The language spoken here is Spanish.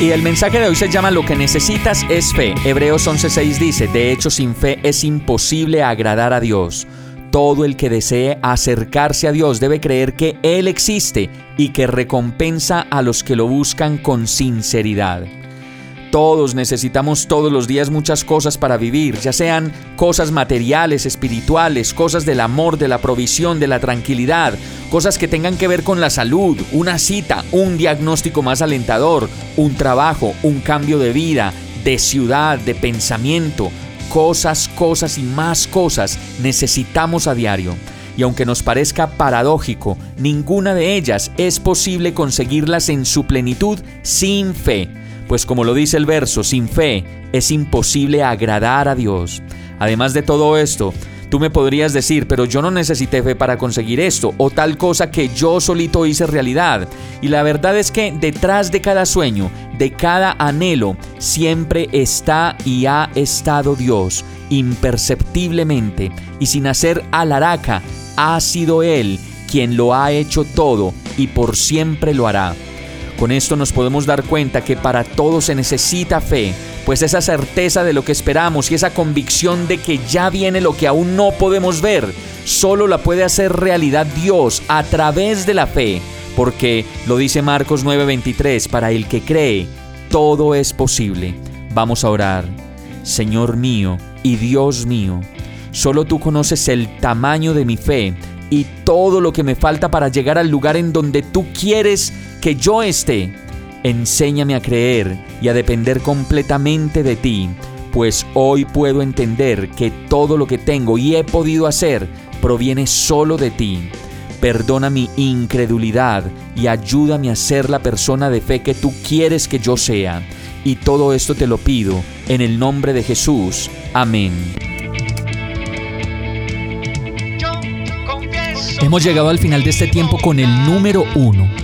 Y el mensaje de hoy se llama Lo que necesitas es fe. Hebreos 11:6 dice, de hecho sin fe es imposible agradar a Dios. Todo el que desee acercarse a Dios debe creer que Él existe y que recompensa a los que lo buscan con sinceridad. Todos necesitamos todos los días muchas cosas para vivir, ya sean cosas materiales, espirituales, cosas del amor, de la provisión, de la tranquilidad, cosas que tengan que ver con la salud, una cita, un diagnóstico más alentador, un trabajo, un cambio de vida, de ciudad, de pensamiento, cosas, cosas y más cosas necesitamos a diario. Y aunque nos parezca paradójico, ninguna de ellas es posible conseguirlas en su plenitud sin fe. Pues como lo dice el verso, sin fe es imposible agradar a Dios. Además de todo esto, Tú me podrías decir, pero yo no necesité fe para conseguir esto o tal cosa que yo solito hice realidad. Y la verdad es que detrás de cada sueño, de cada anhelo, siempre está y ha estado Dios, imperceptiblemente y sin hacer alaraca, ha sido Él quien lo ha hecho todo y por siempre lo hará. Con esto nos podemos dar cuenta que para todo se necesita fe, pues esa certeza de lo que esperamos y esa convicción de que ya viene lo que aún no podemos ver, solo la puede hacer realidad Dios a través de la fe, porque lo dice Marcos 9:23, para el que cree, todo es posible. Vamos a orar. Señor mío y Dios mío, solo tú conoces el tamaño de mi fe y todo lo que me falta para llegar al lugar en donde tú quieres que yo esté. Enséñame a creer y a depender completamente de ti, pues hoy puedo entender que todo lo que tengo y he podido hacer proviene solo de ti. Perdona mi incredulidad y ayúdame a ser la persona de fe que tú quieres que yo sea. Y todo esto te lo pido en el nombre de Jesús. Amén. Hemos llegado al final de este tiempo con el número uno